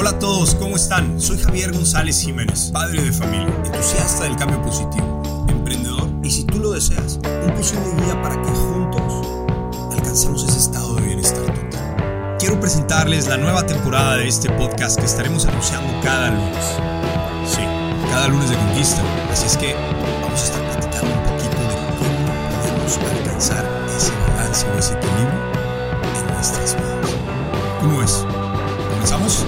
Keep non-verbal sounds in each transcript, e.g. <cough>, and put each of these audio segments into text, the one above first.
Hola a todos, ¿cómo están? Soy Javier González Jiménez, padre de familia, entusiasta del cambio positivo, emprendedor y si tú lo deseas, un posible guía para que juntos alcancemos ese estado de bienestar total. Quiero presentarles la nueva temporada de este podcast que estaremos anunciando cada lunes. Sí, cada lunes de conquista. Así es que vamos a estar platicando un poquito de cómo podemos alcanzar ese balance o ese equilibrio en nuestras vidas. ¿Cómo es? ¿Comenzamos?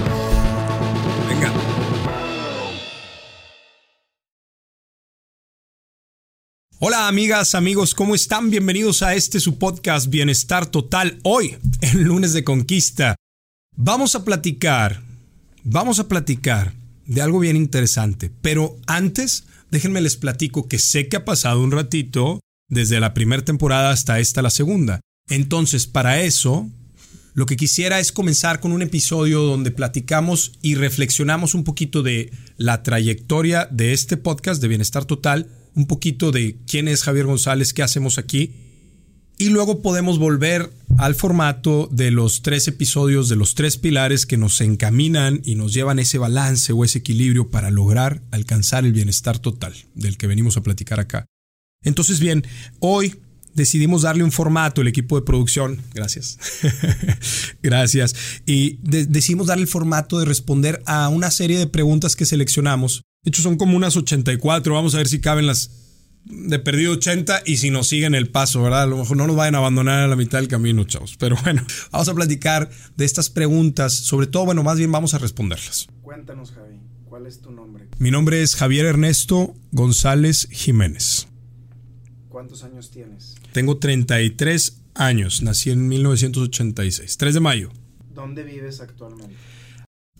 Hola amigas, amigos, ¿cómo están? Bienvenidos a este su podcast Bienestar Total. Hoy, <laughs> el lunes de conquista, vamos a platicar, vamos a platicar de algo bien interesante. Pero antes, déjenme les platico que sé que ha pasado un ratito desde la primera temporada hasta esta la segunda. Entonces, para eso, lo que quisiera es comenzar con un episodio donde platicamos y reflexionamos un poquito de la trayectoria de este podcast de Bienestar Total, un poquito de quién es Javier González, qué hacemos aquí. Y luego podemos volver al formato de los tres episodios, de los tres pilares que nos encaminan y nos llevan ese balance o ese equilibrio para lograr alcanzar el bienestar total del que venimos a platicar acá. Entonces, bien, hoy decidimos darle un formato, el equipo de producción, gracias, <laughs> gracias, y de decidimos darle el formato de responder a una serie de preguntas que seleccionamos. De hecho, son como unas 84, vamos a ver si caben las de perdido 80 y si nos siguen el paso, ¿verdad? A lo mejor no nos vayan a abandonar a la mitad del camino, chavos. Pero bueno, <laughs> vamos a platicar de estas preguntas, sobre todo, bueno, más bien vamos a responderlas. Cuéntanos, Javi, ¿cuál es tu nombre? Mi nombre es Javier Ernesto González Jiménez. ¿Cuántos años tienes? Tengo 33 años, nací en 1986, 3 de mayo. ¿Dónde vives actualmente?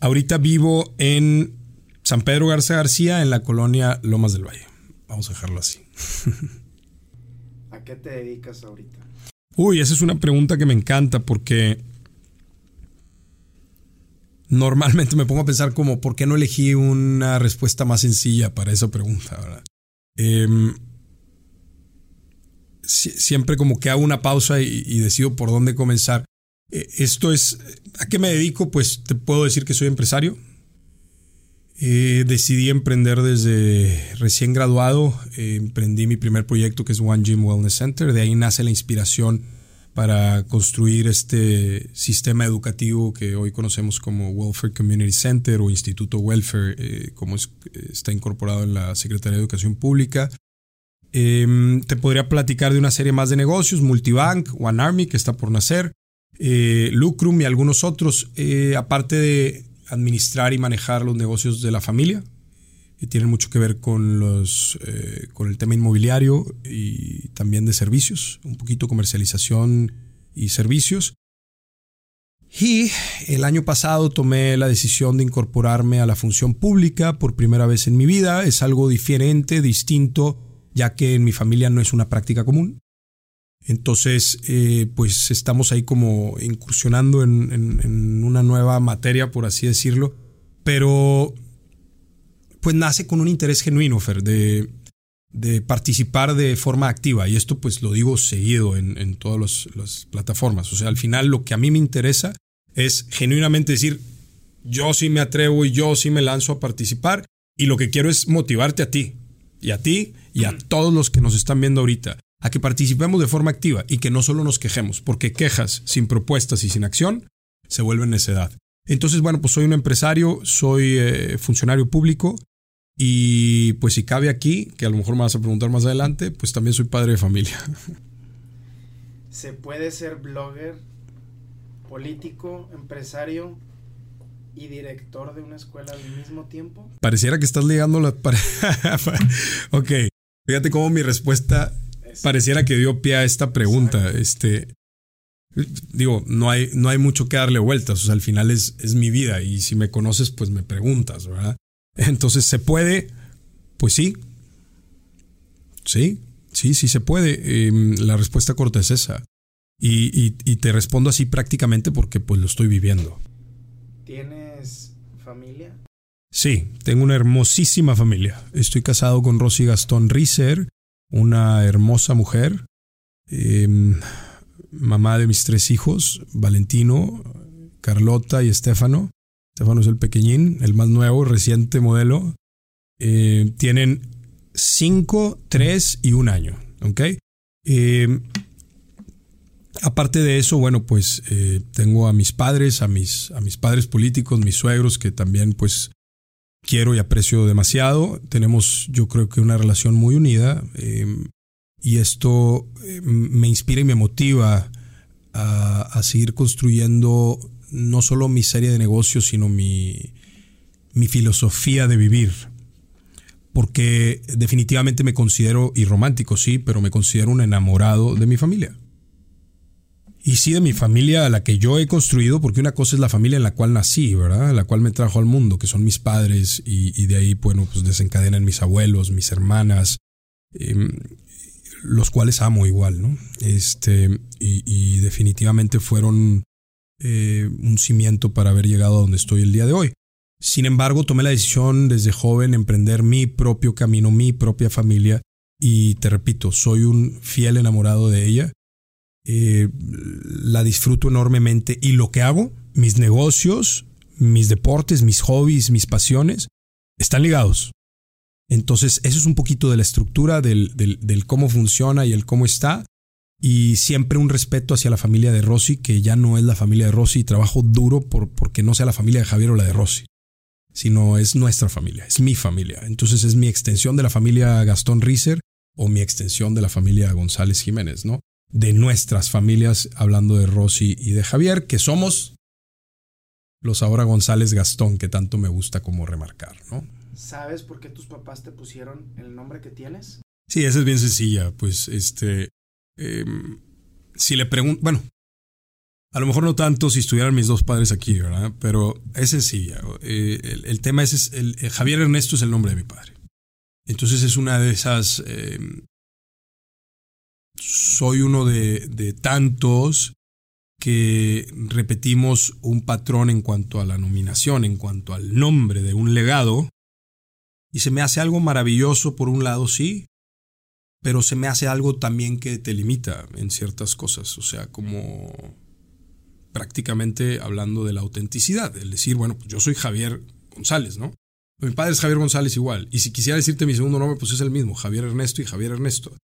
Ahorita vivo en San Pedro Garza García, en la colonia Lomas del Valle. Vamos a dejarlo así. <laughs> ¿A qué te dedicas ahorita? Uy, esa es una pregunta que me encanta porque normalmente me pongo a pensar como, ¿por qué no elegí una respuesta más sencilla para esa pregunta? ¿verdad? Eh, siempre como que hago una pausa y, decido por dónde comenzar. Eh, esto es, ¿a qué me dedico? Pues te puedo decir que soy empresario. Eh, decidí emprender desde recién graduado. Eh, emprendí mi primer proyecto que es One Gym Wellness Center. De ahí nace la inspiración para construir este sistema educativo que hoy conocemos como Welfare Community Center o Instituto Welfare, como es, está incorporado en la Secretaría de Educación Pública. Eh, te podría platicar de una serie más de negocios, Multibank, One Army, que está por nacer, eh, Lucrum y algunos otros, eh, aparte de administrar y manejar los negocios de la familia, que tienen mucho que ver con, los, eh, con el tema inmobiliario y también de servicios, un poquito comercialización y servicios. Y el año pasado tomé la decisión de incorporarme a la función pública por primera vez en mi vida. Es algo diferente, distinto ya que en mi familia no es una práctica común. Entonces, eh, pues estamos ahí como incursionando en, en, una nueva materia, por así decirlo, pero pues nace con un interés genuino, Fer, de, de participar de forma activa. Y esto pues lo digo seguido en, en todas las plataformas. O sea, al final lo que a mí me interesa es genuinamente decir, yo sí me atrevo y yo sí me lanzo a participar y lo que quiero es motivarte a ti, y a ti y a todos los que nos están viendo ahorita a que participemos de forma activa y que no solo nos quejemos, porque quejas sin propuestas y sin acción se vuelven necedad. Entonces, bueno, pues soy un empresario, soy eh, funcionario público y pues si cabe aquí, que a lo mejor me vas a preguntar más adelante, pues también soy padre de familia. ¿Se puede ser blogger, político, empresario y director de una escuela al mismo tiempo? Pareciera que estás ligando la... <laughs> ok, fíjate cómo mi respuesta pareciera que dio pie a esta pregunta. Este, digo, no hay, no hay mucho que darle vueltas. O sea, al final es, es mi vida y si me conoces, pues me preguntas, ¿verdad? Entonces, ¿se puede? Pues sí. Sí, sí, sí se puede. Eh, la respuesta corta es esa. Y, y, y, te respondo así prácticamente porque pues lo estoy viviendo. ¿Tienes familia? Sí, tengo una hermosísima familia. Estoy casado con Rosy Gastón Riser, una hermosa mujer, eh, mamá de mis tres hijos, Valentino, Carlota y Estefano. Estefano es el pequeñín, el más nuevo, reciente modelo. Eh, tienen 5, 3 y un año. ¿Ok? Eh, aparte de eso, bueno, pues eh, tengo a mis padres, a mis, a mis padres políticos, mis suegros, que también pues quiero y aprecio demasiado. Tenemos yo creo que una relación muy unida y esto me inspira y me motiva a, a, seguir construyendo no solo mi serie de negocios, sino mi, mi filosofía de vivir porque definitivamente me considero, y romántico sí, pero me considero un enamorado de mi familia. Y sí de mi familia a la que yo he construido, porque una cosa es la familia en la cual nací, ¿verdad? La cual me trajo al mundo, que son mis padres, y, de ahí, bueno, pues desencadenan mis abuelos, mis hermanas, em, los cuales amo igual, ¿no? Este, y, definitivamente fueron eh, un cimiento para haber llegado a donde estoy el día de hoy. Sin embargo, tomé la decisión desde joven emprender mi propio camino, mi propia familia y te repito, soy un fiel enamorado de ella. Eh, la disfruto enormemente y lo que hago, mis negocios, mis deportes, mis hobbies, mis pasiones, están ligados. Entonces, eso es un poquito de la estructura del, del, cómo funciona y el cómo está. Y siempre un respeto hacia la familia de Rosy, que ya no es la familia de Rosy, y trabajo duro por, porque no sea la familia de Javier o la de Rosy sino es nuestra familia, es mi familia. Entonces es mi extensión de la familia Gastón Riser o mi extensión de la familia González Jiménez, ¿no? De nuestras familias, hablando de Rosy y de Javier, que somos los ahora González Gastón, que tanto me gusta como remarcar, ¿no? ¿Sabes por qué tus papás te pusieron el nombre que tienes? Sí, esa es bien sencilla. Pues este. Em, si le pregunto. Bueno, a lo mejor no tanto si estuvieran mis dos padres aquí, ¿verdad? Pero es sencilla. Eh, el, tema es, el, Javier Ernesto es el nombre de mi padre. Entonces es una de esas... Em, soy uno de, de tantos que repetimos un patrón en cuanto a la nominación, en cuanto al nombre de un legado, y se me hace algo maravilloso por un lado, sí, pero se me hace algo también que te limita en ciertas cosas, o sea, como prácticamente hablando de la autenticidad, el decir, bueno, pues yo soy Javier González, ¿no? Mi padre es Javier González igual, y si quisiera decirte mi segundo nombre, pues es el mismo, Javier Ernesto y Javier Ernesto.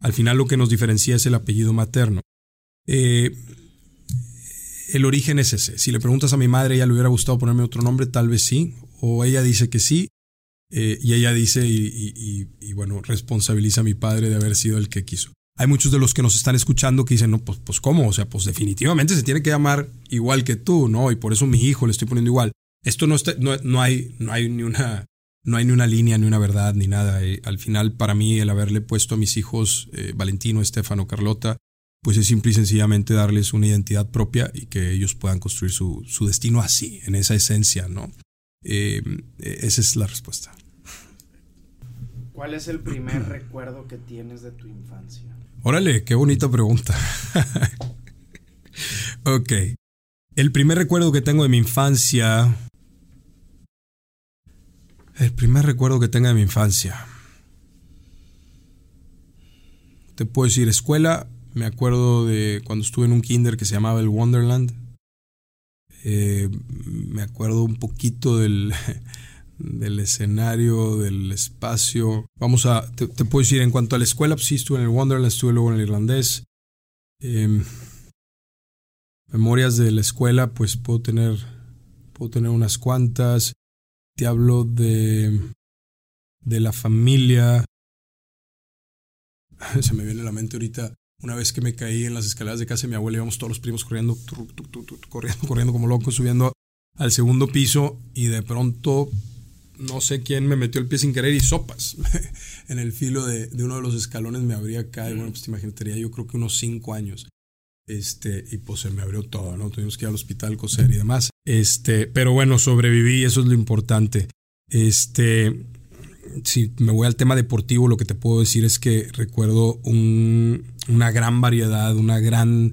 Al final lo que nos diferencia es el apellido materno. Eh, el origen es ese. Si le preguntas a mi madre, ella le hubiera gustado ponerme otro nombre, tal vez sí, o ella dice que sí, eh, y ella dice y, bueno, responsabiliza a mi padre de haber sido el que quiso hay muchos de los que nos están escuchando que dicen, no, pues, pues ¿cómo? O sea, pues definitivamente se tiene que llamar igual que tú, ¿no? Y por eso mi hijo le estoy poniendo igual. Esto no, está, no, hay, no hay ni una... No hay ni una línea, ni una verdad, ni nada. Eh, al final, para mí, el haberle puesto a mis hijos, eh, Valentino, Estefano, Carlota, pues es simple y sencillamente darles una identidad propia y que ellos puedan construir su, su destino así, en esa esencia, ¿no? Eh, esa es la respuesta. ¿Cuál es el primer recuerdo que tienes de tu infancia? Órale, qué bonita pregunta. <laughs> ok. El primer recuerdo que tengo de mi infancia. El primer recuerdo que tengo de mi infancia. Te puedo decir, escuela. Me acuerdo de cuando estuve en un kinder que se llamaba el Wonderland. Eh, me acuerdo un poquito del, <laughs> del escenario, del espacio. Vamos a, te, puedo decir, en cuanto a la escuela, pues sí, estuve en el Wonderland, estuve luego en el irlandés. Em, memorias de la escuela, pues puedo tener, puedo tener unas cuantas. Te hablo de, de la familia. <laughs> Se me viene a la mente ahorita una vez que me caí en las escaleras de casa de mi abuela, íbamos todos los primos corriendo, corriendo, corriendo como locos, subiendo al segundo piso y de pronto no sé quién me metió el pie sin querer y sopas. <laughs> en el filo de, uno de los escalones me abría caído. Bueno, pues te imaginaría yo creo que unos cinco años. Este, y pues se me abrió todo, ¿no? Tuvimos que ir al hospital, coser y demás. Este, pero bueno, sobreviví, eso es lo importante. Este, si me voy al tema deportivo, lo que te puedo decir es que recuerdo una gran variedad, una gran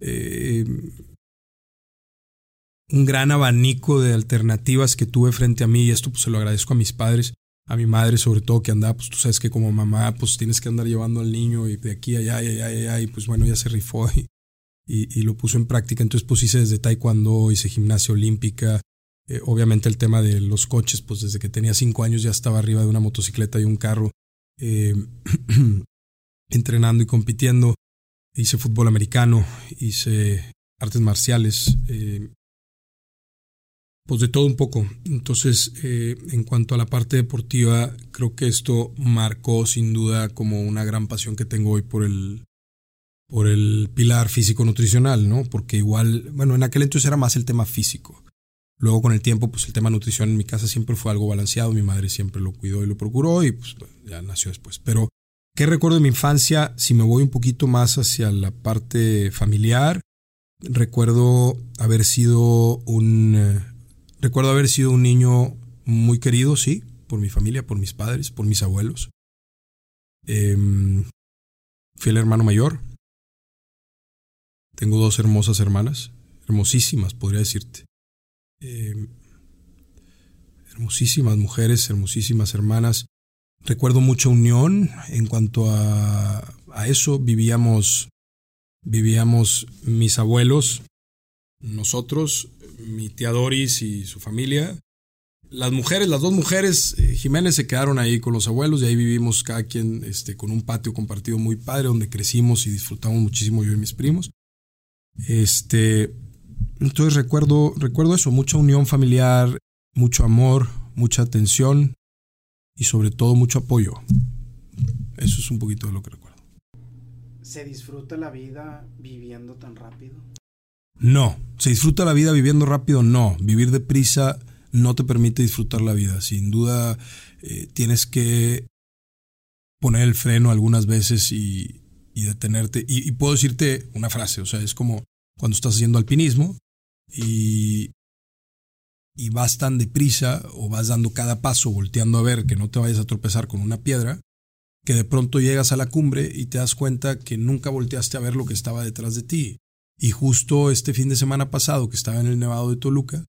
eh, un gran abanico de alternativas que tuve frente a mí y esto pues se lo agradezco a mis padres, a mi madre sobre todo que andaba, pues tú sabes que como mamá pues tienes que andar llevando al niño y de aquí allá, allá, allá, y pues bueno, ya se rifó y, y, lo puso en práctica, entonces pues hice desde taekwondo, hice gimnasia olímpica, Eh, obviamente el tema de los coches, pues desde que tenía cinco años ya estaba arriba de una motocicleta y un carro, eh, <clears throat> entrenando y compitiendo. Hice fútbol americano, hice artes marciales, eh, pues de todo un poco. Entonces, en cuanto a la parte deportiva, creo que esto marcó sin duda como una gran pasión que tengo hoy por el, por el pilar físico-nutricional, ¿no? Porque igual, bueno, en aquel entonces era más el tema físico. Luego con el tiempo, pues el tema nutrición en mi casa siempre fue algo balanceado, mi madre siempre lo cuidó y lo procuró y pues ya nació después. Pero, ¿qué recuerdo de mi infancia? Si me voy un poquito más hacia la parte familiar, recuerdo haber sido un... Eh, recuerdo haber sido un niño muy querido, sí, por mi familia, por mis padres, por mis abuelos. Eh, fui el hermano mayor. Tengo dos hermosas hermanas, hermosísimas, podría decirte. Eh, hermosísimas mujeres, hermosísimas hermanas. Recuerdo mucha unión en cuanto a, eso. Vivíamos, vivíamos mis abuelos, nosotros, mi tía Doris y su familia. Las mujeres, las dos mujeres, eh, Jiménez se quedaron ahí con los abuelos y ahí vivimos cada quien este, con un patio compartido muy padre donde crecimos y disfrutamos muchísimo yo y mis primos. Este, entonces recuerdo, recuerdo eso, mucha unión familiar, mucho amor, mucha atención y sobre todo mucho apoyo. Eso es un poquito de lo que recuerdo. ¿Se disfruta la vida viviendo tan rápido? No, se disfruta la vida viviendo rápido, no. Vivir deprisa no te permite disfrutar la vida. Sin duda eh, tienes que poner el freno algunas veces y, detenerte. Y, y, puedo decirte una frase, o sea, es como cuando estás haciendo alpinismo y, y vas tan deprisa o vas dando cada paso volteando a ver que no te vayas a tropezar con una piedra, que de pronto llegas a la cumbre y te das cuenta que nunca volteaste a ver lo que estaba detrás de ti. Y justo este fin de semana pasado que estaba en el Nevado de Toluca,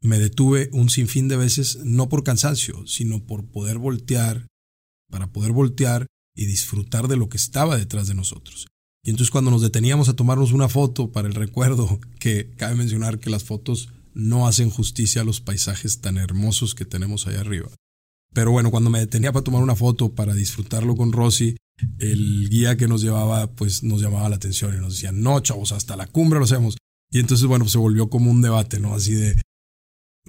me detuve un sinfín de veces, no por cansancio, sino por poder voltear, para poder voltear y disfrutar de lo que estaba detrás de nosotros. Y entonces cuando nos deteníamos a tomarnos una foto para el recuerdo, <laughs> que cabe mencionar que las fotos no hacen justicia a los paisajes tan hermosos que tenemos allá arriba. Pero bueno, cuando me detenía para tomar una foto para disfrutarlo con Rosy, el guía que nos llevaba pues nos llamaba la atención y nos decía, no, chavos, hasta la cumbre lo hacemos. Y entonces, bueno, se volvió como un debate, ¿no? Así de,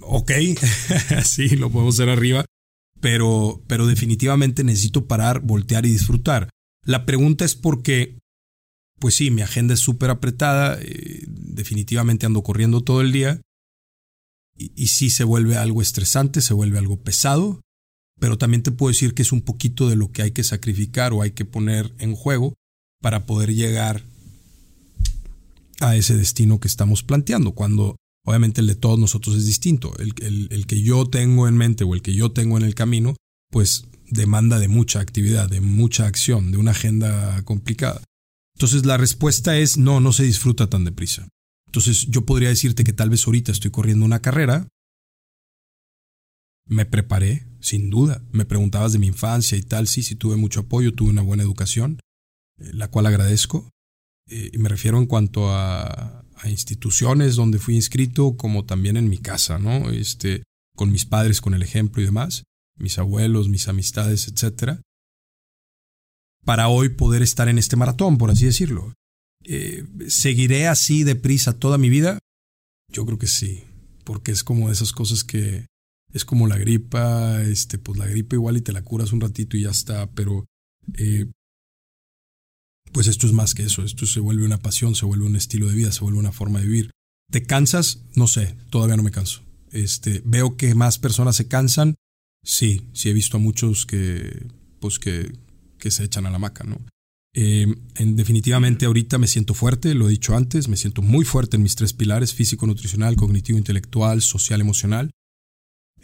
ok, <laughs> sí, lo podemos hacer arriba, pero, pero definitivamente necesito parar, voltear y disfrutar. La pregunta es por qué pues sí, mi agenda es súper apretada, eh, definitivamente ando corriendo todo el día y, y sí se vuelve algo estresante, se vuelve algo pesado, pero también te puedo decir que es un poquito de lo que hay que sacrificar o hay que poner en juego para poder llegar a ese destino que estamos planteando, cuando obviamente el de todos nosotros es distinto. El, el, que yo tengo en mente o el que yo tengo en el camino, pues demanda de mucha actividad, de mucha acción, de una agenda complicada. Entonces la respuesta es no, no se disfruta tan deprisa. Entonces yo podría decirte que tal vez ahorita estoy corriendo una carrera. Me preparé, sin duda. Me preguntabas de mi infancia y tal. Sí, sí tuve mucho apoyo, tuve una buena educación, eh, la cual agradezco. Eh, y me refiero en cuanto a, a, instituciones donde fui inscrito, como también en mi casa, ¿no? Este, con mis padres, con el ejemplo y demás, mis abuelos, mis amistades, etcétera para hoy poder estar en este maratón, por así decirlo. Eh, ¿Seguiré así deprisa toda mi vida? Yo creo que sí, porque es como de esas cosas que es como la gripa, este, pues la gripa igual y te la curas un ratito y ya está, pero eh, pues esto es más que eso, esto se vuelve una pasión, se vuelve un estilo de vida, se vuelve una forma de vivir. ¿Te cansas? No sé, todavía no me canso. Este, veo que más personas se cansan. Sí, sí he visto a muchos que pues que que se echan a la maca, ¿no? Eh, en, definitivamente ahorita me siento fuerte, lo he dicho antes, me siento muy fuerte en mis tres pilares, físico, nutricional, cognitivo, intelectual, social, emocional.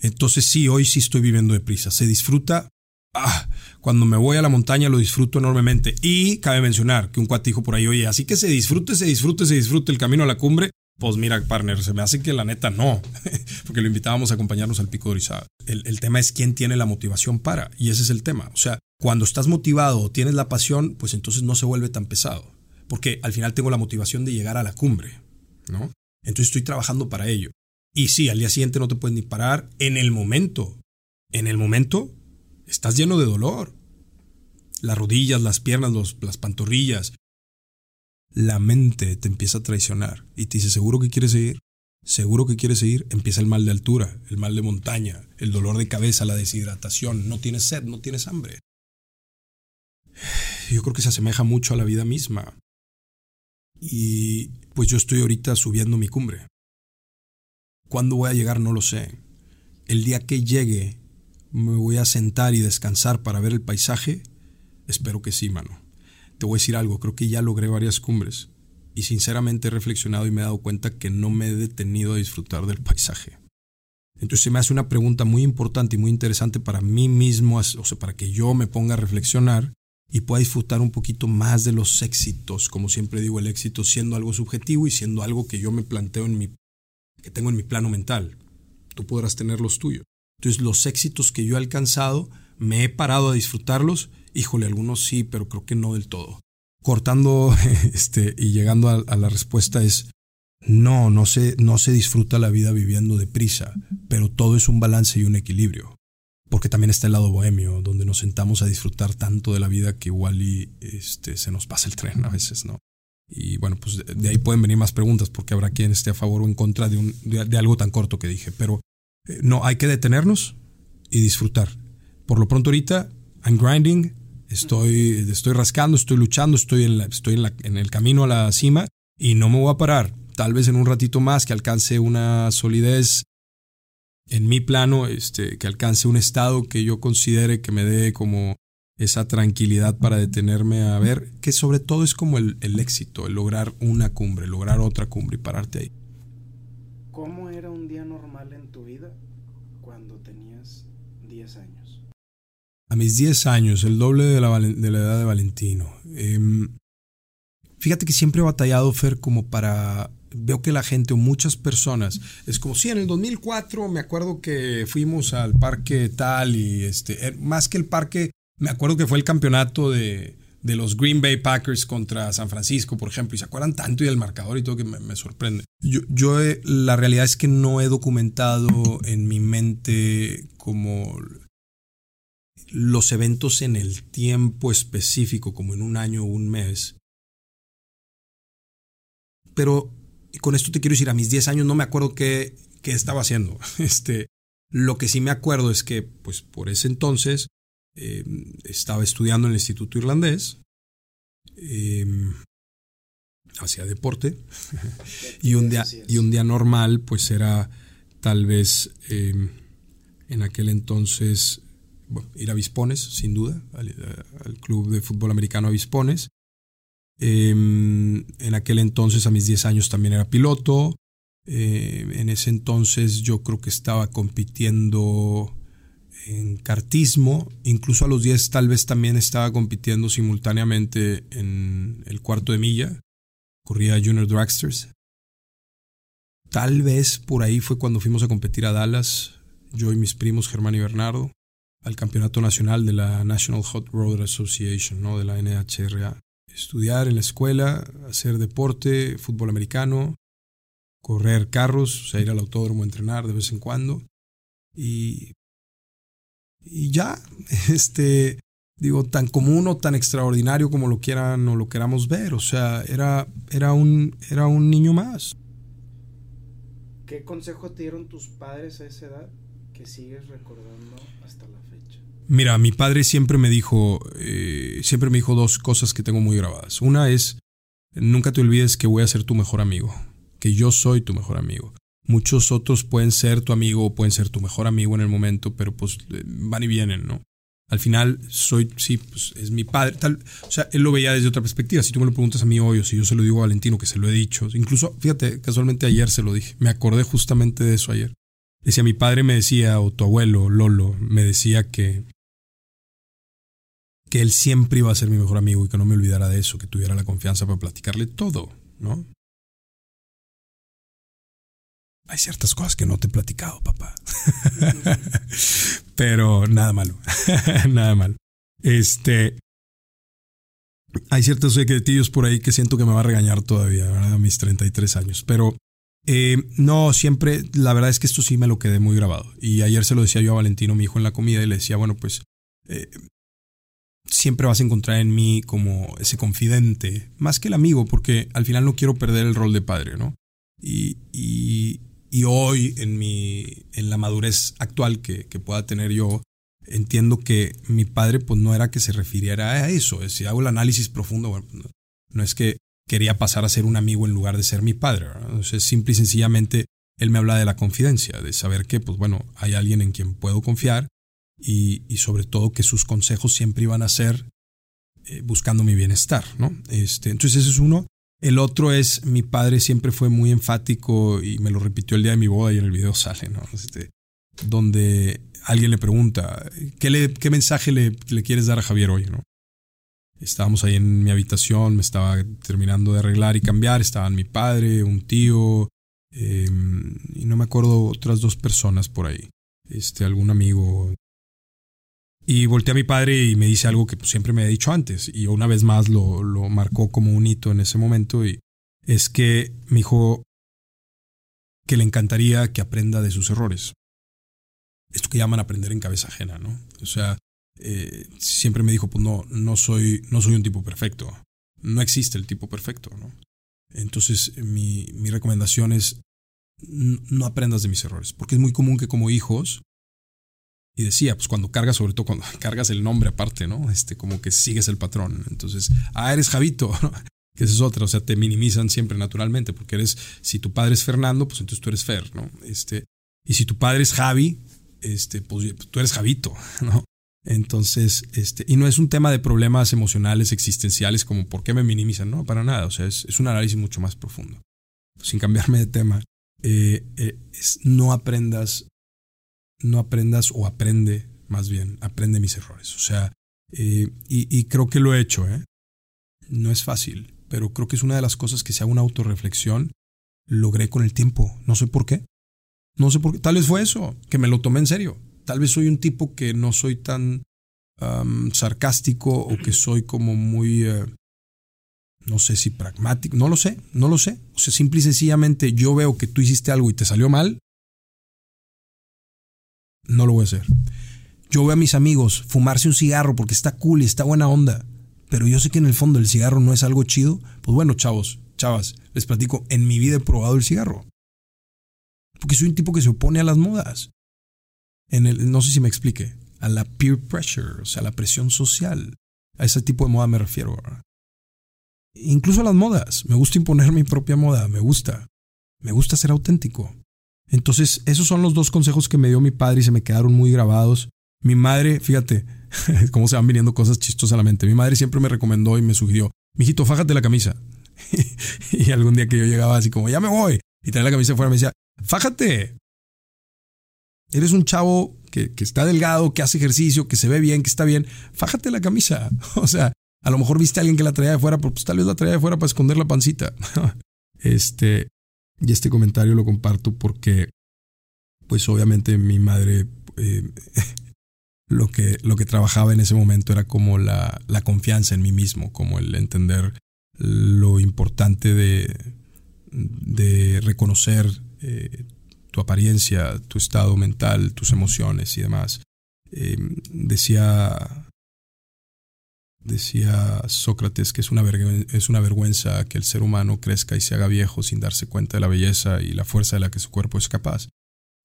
Entonces sí, hoy sí estoy viviendo deprisa. Se disfruta. Ah, cuando me voy a la montaña lo disfruto enormemente. Y cabe mencionar que un cuatijo por ahí, oye, así que se disfrute, se disfrute, se disfrute el camino a la cumbre. Pues mira, partner, se me hace que la neta no, <laughs> porque lo invitábamos a acompañarnos al Pico de Orizaba. El, tema es quién tiene la motivación para, y ese es el tema. O sea, cuando estás motivado o tienes la pasión, pues entonces no se vuelve tan pesado, porque al final tengo la motivación de llegar a la cumbre, ¿no? Entonces estoy trabajando para ello. Y sí, al día siguiente no te puedes ni parar. En el momento, en el momento, estás lleno de dolor. Las rodillas, las piernas, las pantorrillas. La mente te empieza a traicionar y te dice, ¿seguro que quieres seguir? ¿Seguro que quieres seguir? Empieza el mal de altura, el mal de montaña, el dolor de cabeza, la deshidratación. No tienes sed, no tienes hambre. <sighs> Yo creo que se asemeja mucho a la vida misma. Y pues yo estoy ahorita subiendo mi cumbre. ¿Cuándo voy a llegar? No lo sé. El día que llegue, me voy a sentar y descansar para ver el paisaje. Espero que sí, mano. Te voy a decir algo, creo que ya logré varias cumbres. Y sinceramente he reflexionado y me he dado cuenta que no me he detenido a disfrutar del paisaje. Entonces se me hace una pregunta muy importante y muy interesante para mí mismo, o sea, para que yo me ponga a reflexionar y pueda disfrutar un poquito más de los éxitos. Como siempre digo, el éxito siendo algo subjetivo y siendo algo que yo me planteo en mi que tengo en mi plano mental. Tú podrás tener los tuyos. Entonces, los éxitos que yo he alcanzado, me he parado a disfrutarlos. Híjole, algunos sí, pero creo que no del todo. Cortando <laughs> este, y llegando a, la respuesta es, no, no se, no se disfruta la vida viviendo deprisa, pero todo es un balance y un equilibrio. Porque también está el lado bohemio, donde nos sentamos a disfrutar tanto de la vida que igual y este, se nos pasa el tren a veces, ¿no? Y bueno, pues de, ahí pueden venir más preguntas porque habrá quien esté a favor o en contra de, un, de, algo tan corto que dije. Pero no, hay que detenernos y disfrutar. Por lo pronto ahorita, I'm grinding, estoy, estoy rascando, estoy luchando, estoy, en, la, estoy en, la, en el camino a la cima y no me voy a parar. Tal vez en un ratito más que alcance una solidez en mi plano, este, que alcance un estado que yo considere que me dé como esa tranquilidad para detenerme a ver, que sobre todo es como el, éxito, el lograr una cumbre, lograr otra cumbre y pararte ahí. ¿Cómo era un día normal en tu vida cuando tenías 10 años? A mis 10 años, el doble de la, edad de Valentino. Em, fíjate que siempre he batallado, Fer, como para... Veo que la gente o muchas personas es como, sí, en el 2004 me acuerdo que fuimos al parque tal y este, er, más que el parque me acuerdo que fue el campeonato de, los Green Bay Packers contra San Francisco, por ejemplo, y se acuerdan tanto y del marcador y todo que me, sorprende. Yo, yo la realidad es que no he documentado en mi mente como los eventos en el tiempo específico, como en un año o un mes. Pero con esto te quiero decir, a mis 10 años no me acuerdo qué, qué estaba haciendo. <laughs> Este, lo que sí me acuerdo es que, pues por ese entonces, eh, estaba estudiando en el Instituto Irlandés, eh, hacía deporte, <laughs> y, un día, y un día normal pues era tal vez eh, en aquel entonces ir a Vispones, sin duda, al, club de fútbol americano Avispones. en aquel entonces, a mis 10 años, también era piloto. en ese entonces yo creo que estaba compitiendo en cartismo, incluso a los 10 tal vez también estaba compitiendo simultáneamente en el cuarto de milla, corría Junior Dragsters. Tal vez por ahí fue cuando fuimos a competir a Dallas, yo y mis primos Germán y Bernardo, al campeonato nacional de la National Hot Road Association, ¿no? de la NHRA. Estudiar en la escuela, hacer deporte, fútbol americano, correr carros, o sea, ir al autódromo a entrenar de vez en cuando. Y y ya, <laughs> este, digo, tan común o tan extraordinario como lo quieran o lo queramos ver. O sea, era, era, un, era un niño más. ¿Qué consejo te dieron tus padres a esa edad que sigues recordando hasta la fecha? Mira, mi padre siempre me dijo, eh, siempre me dijo dos cosas que tengo muy grabadas. Una es, nunca te olvides que voy a ser tu mejor amigo, que yo soy tu mejor amigo. Muchos otros pueden ser tu amigo o pueden ser tu mejor amigo en el momento, pero pues eh, van y vienen, ¿no? Al final soy, sí, pues es mi padre, tal, o sea, él lo veía desde otra perspectiva. Si tú me lo preguntas a mí hoy o si yo se lo digo a Valentino, que se lo he dicho, incluso, fíjate, casualmente ayer se lo dije, me acordé justamente de eso ayer. Decía, mi padre me decía, o tu abuelo, Lolo, me decía que, que él siempre iba a ser mi mejor amigo y que no me olvidara de eso, que tuviera la confianza para platicarle todo, ¿no? Hay ciertas cosas que no te he platicado, papá. <laughs> Pero nada malo, <laughs> nada malo. Este, hay ciertos secretillos por ahí que siento que me va a regañar todavía, ¿verdad? A mis 33 años. Pero Eh, no, siempre, la verdad es que esto sí me lo quedé muy grabado. Y ayer se lo decía yo a Valentino, mi hijo, en la comida, y le decía, bueno, pues eh, siempre vas a encontrar en mí como ese confidente, más que el amigo, porque al final no quiero perder el rol de padre, ¿no? Y, y, y hoy, en, mi, en la madurez actual que, que, pueda tener yo, entiendo que mi padre, pues no era que se refiriera a eso. Si hago el análisis profundo, no, no es que quería pasar a ser un amigo en lugar de ser mi padre. Entonces, simple y sencillamente, él me habla de la confidencia, de saber que, pues bueno, hay alguien en quien puedo confiar y, y sobre todo que sus consejos siempre iban a ser eh, buscando mi bienestar, ¿no? Este, entonces, ese es uno. El otro es, mi padre siempre fue muy enfático y me lo repitió el día de mi boda y en el video sale, ¿no? Este, donde alguien le pregunta, ¿qué, le, qué mensaje le, quieres dar a Javier hoy, ¿no? Estábamos ahí en mi habitación, me estaba terminando de arreglar y cambiar, estaban mi padre, un tío, eh, y no me acuerdo otras dos personas por ahí, este, algún amigo. Y volteé a mi padre y me dice algo que pues, siempre me había dicho antes, y una vez más lo, lo marcó como un hito en ese momento, y es que me dijo que le encantaría que aprenda de sus errores. Esto que llaman aprender en cabeza ajena, ¿no? O sea, eh, siempre me dijo, pues no, no soy, no soy un tipo perfecto. No existe el tipo perfecto, ¿no? Entonces, mi, mi recomendación es no aprendas de mis errores, porque es muy común que como hijos, y decía, pues cuando cargas, sobre todo cuando <laughs> cargas el nombre aparte, ¿no? Este, como que sigues el patrón. Entonces, ah, eres Javito, <laughs> que esa es otra, o sea, te minimizan siempre naturalmente, porque eres, si tu padre es Fernando, pues entonces tú eres Fer, ¿no? Este, y si tu padre es Javi, este, pues tú eres Javito, <laughs> ¿no? Entonces, este, y no es un tema de problemas emocionales, existenciales, como por qué me minimizan, no, para nada, o sea, es, es un análisis mucho más profundo. Sin cambiarme de tema, eh, eh, es, no aprendas, no aprendas o aprende, más bien, aprende mis errores. O sea, eh, y, y, creo que lo he hecho, ¿eh? No es fácil, pero creo que es una de las cosas que si hago una autorreflexión, logré con el tiempo. No sé por qué. No sé por qué. Tal vez fue eso, que me lo tomé en serio tal vez soy un tipo que no soy tan um, sarcástico o que <clears throat> soy como muy, uh, no sé si pragmático, no lo sé, no lo sé. O sea, simple y sencillamente yo veo que tú hiciste algo y te salió mal, no lo voy a hacer. Yo veo a mis amigos fumarse un cigarro porque está cool y está buena onda, pero yo sé que en el fondo el cigarro no es algo chido. Pues bueno, chavos, chavas, les platico, en mi vida he probado el cigarro. Porque soy un tipo que se opone a las modas en el, no sé si me explique, a la peer pressure, o sea, a la presión social. A ese tipo de moda me refiero. Incluso a las modas. Me gusta imponer mi propia moda, me gusta. Me gusta ser auténtico. Entonces, esos son los dos consejos que me dio mi padre y se me quedaron muy grabados. Mi madre, fíjate, <laughs> cómo se van viniendo cosas chistosas a la mente. Mi madre siempre me recomendó y me sugirió, mijito, fájate la camisa. <laughs> y algún día que yo llegaba así como, ya me voy, y traía la camisa afuera, me decía, fájate, Eres un chavo que, que, está delgado, que hace ejercicio, que se ve bien, que está bien. Fájate la camisa. <laughs> O sea, a lo mejor viste a alguien que la traía de fuera, pues tal vez la traía de fuera para esconder la pancita. Este, y este comentario lo comparto porque, pues obviamente mi madre eh, <laughs> lo, que, lo que trabajaba en ese momento era como la, la confianza en mí mismo, como el entender lo importante de, de reconocer eh, tu apariencia, tu estado mental, tus emociones y demás. Eh, decía, decía Sócrates que es una, es una vergüenza que el ser humano crezca y se haga viejo sin darse cuenta de la belleza y la fuerza de la que su cuerpo es capaz.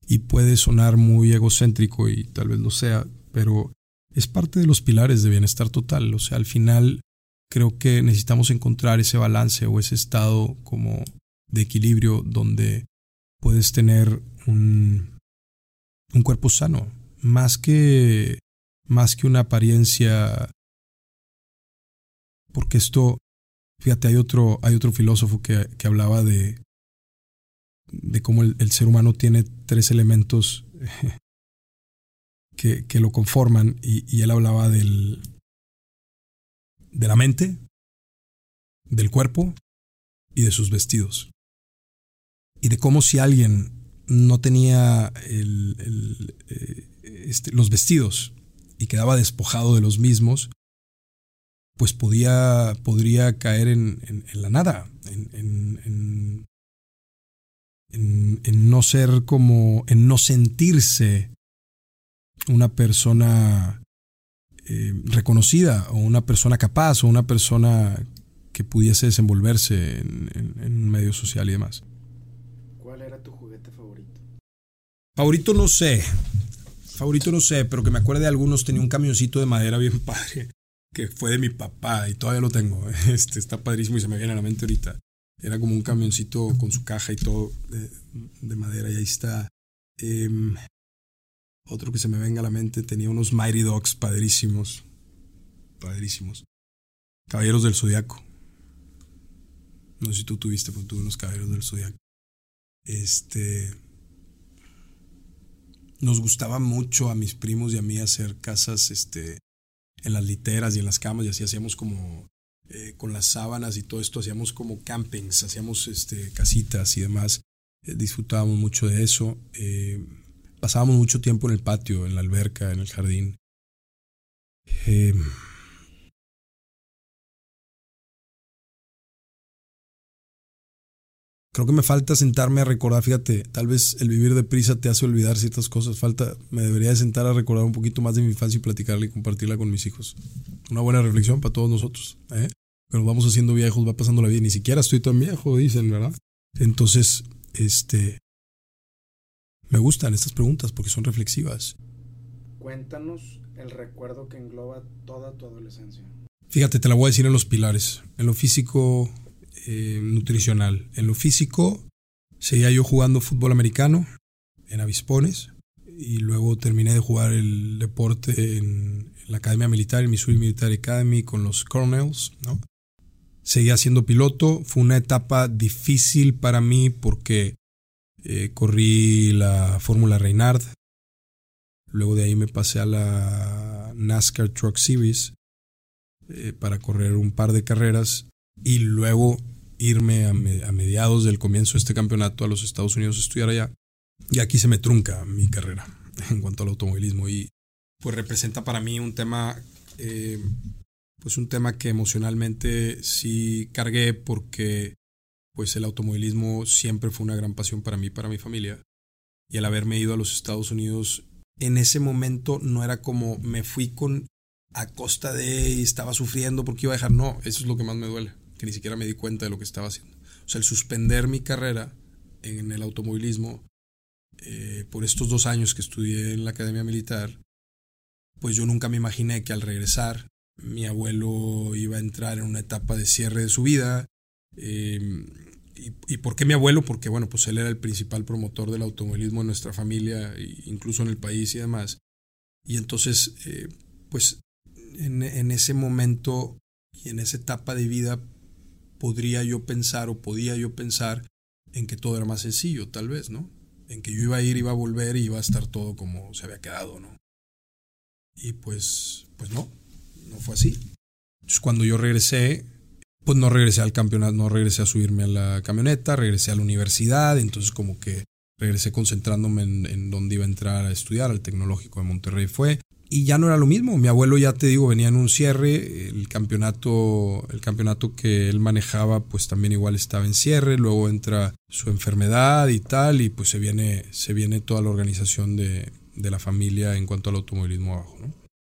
Y puede sonar muy egocéntrico y tal vez lo sea, pero es parte de los pilares de bienestar total. O sea, al final creo que necesitamos encontrar ese balance o ese estado como de equilibrio donde puedes tener un, un cuerpo sano, más que, más que una apariencia. Porque esto, fíjate, hay otro, hay otro filósofo que, que hablaba de, de cómo el, el, ser humano tiene tres elementos <laughs> que, que lo conforman y, él hablaba del, de la mente, del cuerpo y de sus vestidos. Y de cómo si alguien no tenía el, el, eh, este, los vestidos y quedaba despojado de los mismos, pues podía, podría caer en, en, en la nada, en, en, no ser como, en no sentirse una persona eh, reconocida o una persona capaz o una persona que pudiese desenvolverse en, un medio social y demás. ¿Cuál era tu juguete favorito? Favorito no sé. Favorito no sé, pero que me acuerde de algunos. Tenía un camioncito de madera bien padre que fue de mi papá y todavía lo tengo. <laughs> Este está padrísimo y se me viene a la mente ahorita. Era como un camioncito con su caja y todo de, madera y ahí está. Em, otro que se me venga a la mente tenía unos Mighty Dogs padrísimos. Padrísimos. Caballeros del Zodiaco. No sé si tú tuviste, pero tuve unos caballeros del Zodiaco. Este. Nos gustaba mucho a mis primos y a mí hacer casas este, en las literas y en las camas y así hacíamos como eh, con las sábanas y todo esto, hacíamos como campings, hacíamos este, casitas y demás. Eh, disfrutábamos mucho de eso. Eh, pasábamos mucho tiempo en el patio, en la alberca, en el jardín. Creo que me falta sentarme a recordar, fíjate, tal vez el vivir deprisa te hace olvidar ciertas cosas. Falta, me debería de sentar a recordar un poquito más de mi infancia y platicarla y compartirla con mis hijos. Una buena reflexión para todos nosotros. ¿eh? Pero vamos haciendo viejos, va pasando la vida. Ni siquiera estoy tan viejo, dicen, ¿verdad? Entonces, este, me gustan estas preguntas porque son reflexivas. Cuéntanos el recuerdo que engloba toda tu adolescencia. Fíjate, te la voy a decir en los pilares. En lo físico, eh, nutricional. En lo físico, seguía yo jugando fútbol americano en Avispones y luego terminé de jugar el deporte en, la Academia Militar, en Missouri Military Academy con los Colonels, ¿no? Seguía siendo piloto, fue una etapa difícil para mí porque eh, corrí la Fórmula Reynard, luego de ahí me pasé a la NASCAR Truck Series eh, para correr un par de carreras y luego irme a, mediados del comienzo de este campeonato a los Estados Unidos a estudiar allá. Y aquí se me trunca mi carrera <laughs> en cuanto al automovilismo. Y pues representa para mí un tema, eh, pues un tema que emocionalmente sí cargué porque pues el automovilismo siempre fue una gran pasión para mí, para mi familia. Y al haberme ido a los Estados Unidos, en ese momento no era como me fui con a costa de y estaba sufriendo porque iba a dejar. No, eso es lo que más me duele que ni siquiera me di cuenta de lo que estaba haciendo. O sea, el suspender mi carrera en el automovilismo eh, por estos dos años que estudié en la Academia Militar, pues yo nunca me imaginé que al regresar mi abuelo iba a entrar en una etapa de cierre de su vida. Eh, y, por qué mi abuelo? Porque bueno, pues él era el principal promotor del automovilismo en nuestra familia, incluso en el país y demás. Y entonces, eh, pues en, ese momento y en esa etapa de vida, podría yo pensar o podía yo pensar en que todo era más sencillo, tal vez, ¿no? En que yo iba a ir, iba a volver y iba a estar todo como se había quedado, ¿no? Y pues, pues no, no fue así. Entonces cuando yo regresé, pues no regresé al campeonato, no regresé a subirme a la camioneta, regresé a la universidad, entonces como que regresé concentrándome en, en dónde iba a entrar a estudiar, al tecnológico de Monterrey fue, y ya no era lo mismo. Mi abuelo ya te digo venía en un cierre, el campeonato, el campeonato que él manejaba pues también igual estaba en cierre, luego entra su enfermedad y tal y pues se viene se viene toda la organización de, de la familia en cuanto al automovilismo abajo.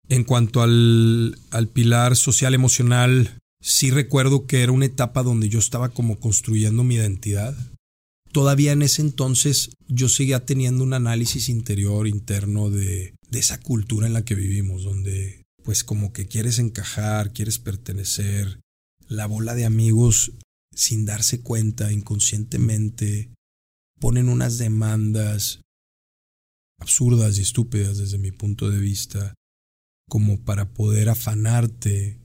En cuanto al, al pilar social emocional, sí recuerdo que era una etapa donde yo estaba como construyendo mi identidad. Todavía en ese entonces yo seguía teniendo un análisis interior, interno de de esa cultura en la que vivimos, donde pues como que quieres encajar, quieres pertenecer, la bola de amigos sin darse cuenta, inconscientemente, ponen unas demandas absurdas y estúpidas desde mi punto de vista, como para poder afanarte.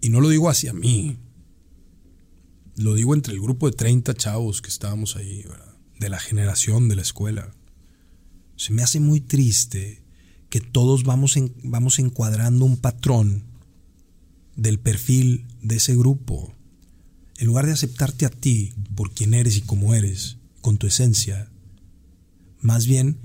Y no lo digo hacia mí, lo digo entre el grupo de 30 chavos que estábamos ahí, de la generación de la escuela. Se me hace muy triste que todos vamos, vamos encuadrando un patrón del perfil de ese grupo. En lugar de aceptarte a ti por quien eres y como eres, con tu esencia, más bien